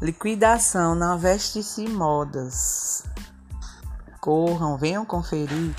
Liquidação na Veste-se Modas. Corram, venham conferir.